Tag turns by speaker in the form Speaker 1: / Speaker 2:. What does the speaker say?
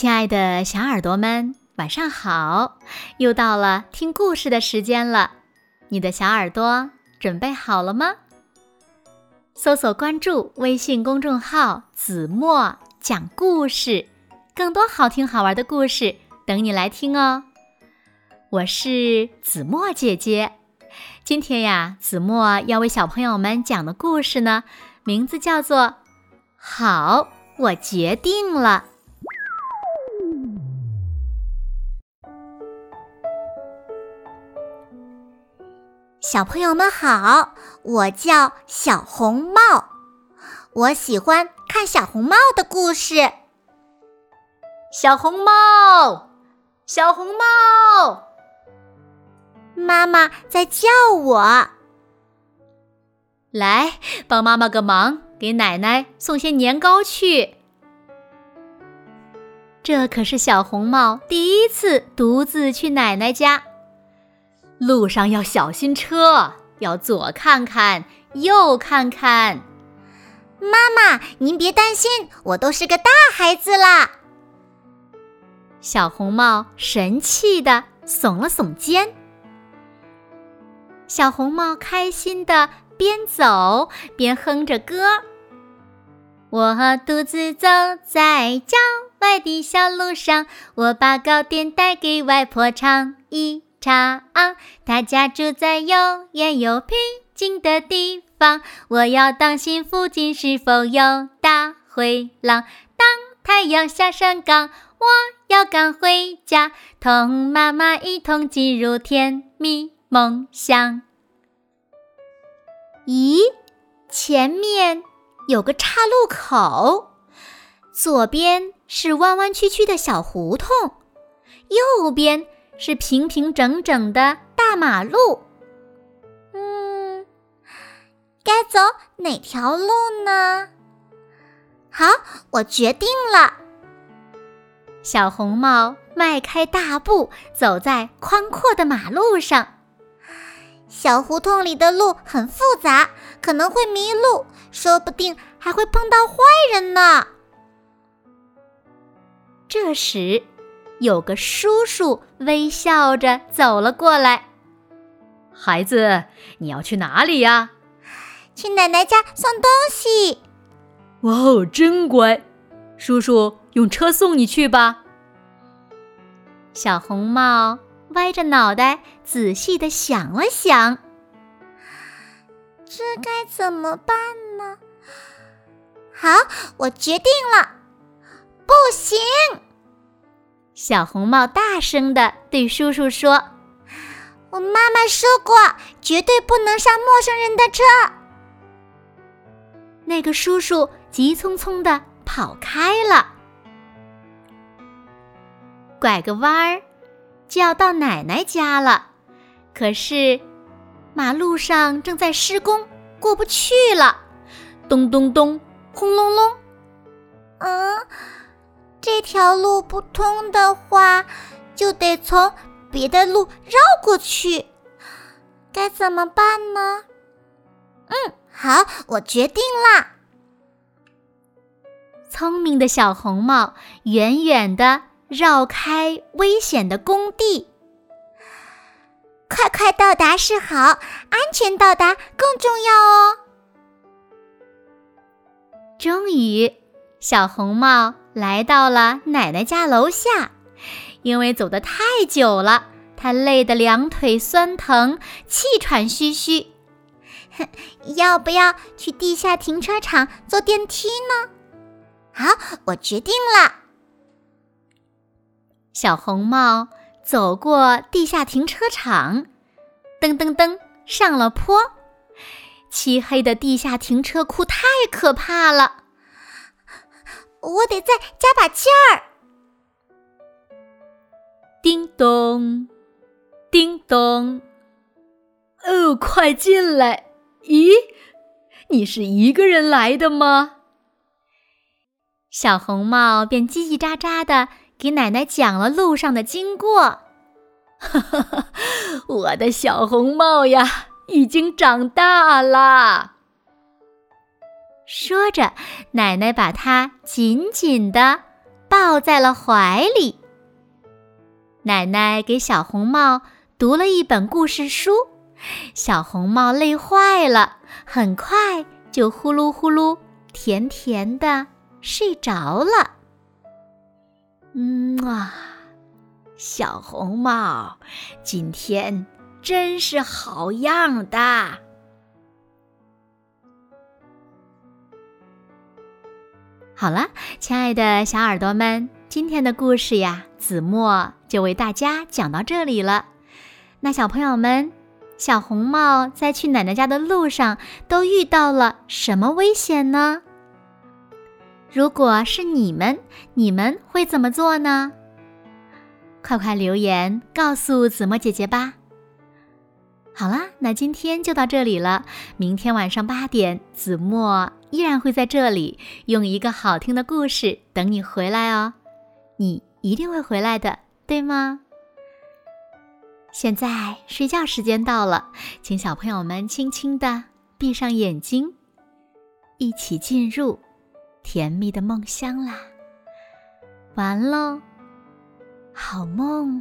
Speaker 1: 亲爱的小耳朵们，晚上好！又到了听故事的时间了，你的小耳朵准备好了吗？搜索关注微信公众号“子墨讲故事”，更多好听好玩的故事等你来听哦。我是子墨姐姐，今天呀，子墨要为小朋友们讲的故事呢，名字叫做《好，我决定了》。
Speaker 2: 小朋友们好，我叫小红帽，我喜欢看小红帽的故事。
Speaker 1: 小红帽，小红帽，
Speaker 2: 妈妈在叫我，
Speaker 1: 来帮妈妈个忙，给奶奶送些年糕去。这可是小红帽第一次独自去奶奶家。路上要小心车，要左看看，右看看。
Speaker 2: 妈妈，您别担心，我都是个大孩子啦。
Speaker 1: 小红帽神气的耸了耸肩。小红帽开心的边走边哼着歌：“我独自走在郊外的小路上，我把糕点带给外婆尝一。”长，他家住在又远又僻静的地方。我要当心附近是否有大灰狼。当太阳下山岗，我要赶回家，同妈妈一同进入甜蜜梦乡。咦，前面有个岔路口，左边是弯弯曲曲的小胡同，右边。是平平整整的大马路。
Speaker 2: 嗯，该走哪条路呢？好，我决定了。
Speaker 1: 小红帽迈开大步，走在宽阔的马路上。
Speaker 2: 小胡同里的路很复杂，可能会迷路，说不定还会碰到坏人呢。
Speaker 1: 这时。有个叔叔微笑着走了过来。孩子，你要去哪里呀？
Speaker 2: 去奶奶家送东西。
Speaker 1: 哇哦，真乖！叔叔用车送你去吧。小红帽歪着脑袋仔细的想了想，
Speaker 2: 这该怎么办呢？好，我决定了，不行。
Speaker 1: 小红帽大声地对叔叔说：“
Speaker 2: 我妈妈说过，绝对不能上陌生人的车。”
Speaker 1: 那个叔叔急匆匆地跑开了。拐个弯儿，就要到奶奶家了，可是马路上正在施工，过不去了。咚咚咚，轰隆隆。
Speaker 2: 嗯。这条路不通的话，就得从别的路绕过去，该怎么办呢？嗯，好，我决定啦。
Speaker 1: 聪明的小红帽远远的绕开危险的工地，
Speaker 2: 快快到达是好，安全到达更重要哦。
Speaker 1: 终于，小红帽。来到了奶奶家楼下，因为走得太久了，他累得两腿酸疼，气喘吁吁。
Speaker 2: 要不要去地下停车场坐电梯呢？好，我决定了。
Speaker 1: 小红帽走过地下停车场，噔噔噔上了坡。漆黑的地下停车库太可怕了。
Speaker 2: 我得再加把劲儿！
Speaker 1: 叮咚，叮咚！哦，快进来！咦，你是一个人来的吗？小红帽便叽叽喳喳的给奶奶讲了路上的经过。哈哈哈，我的小红帽呀，已经长大了。说着，奶奶把它紧紧地抱在了怀里。奶奶给小红帽读了一本故事书，小红帽累坏了，很快就呼噜呼噜、甜甜的睡着了。
Speaker 3: 嗯啊，小红帽，今天真是好样的！
Speaker 1: 好了，亲爱的小耳朵们，今天的故事呀，子墨就为大家讲到这里了。那小朋友们，小红帽在去奶奶家的路上都遇到了什么危险呢？如果是你们，你们会怎么做呢？快快留言告诉子墨姐姐吧。好啦，那今天就到这里了。明天晚上八点，子墨依然会在这里，用一个好听的故事等你回来哦。你一定会回来的，对吗？现在睡觉时间到了，请小朋友们轻轻的闭上眼睛，一起进入甜蜜的梦乡啦。完喽，好梦。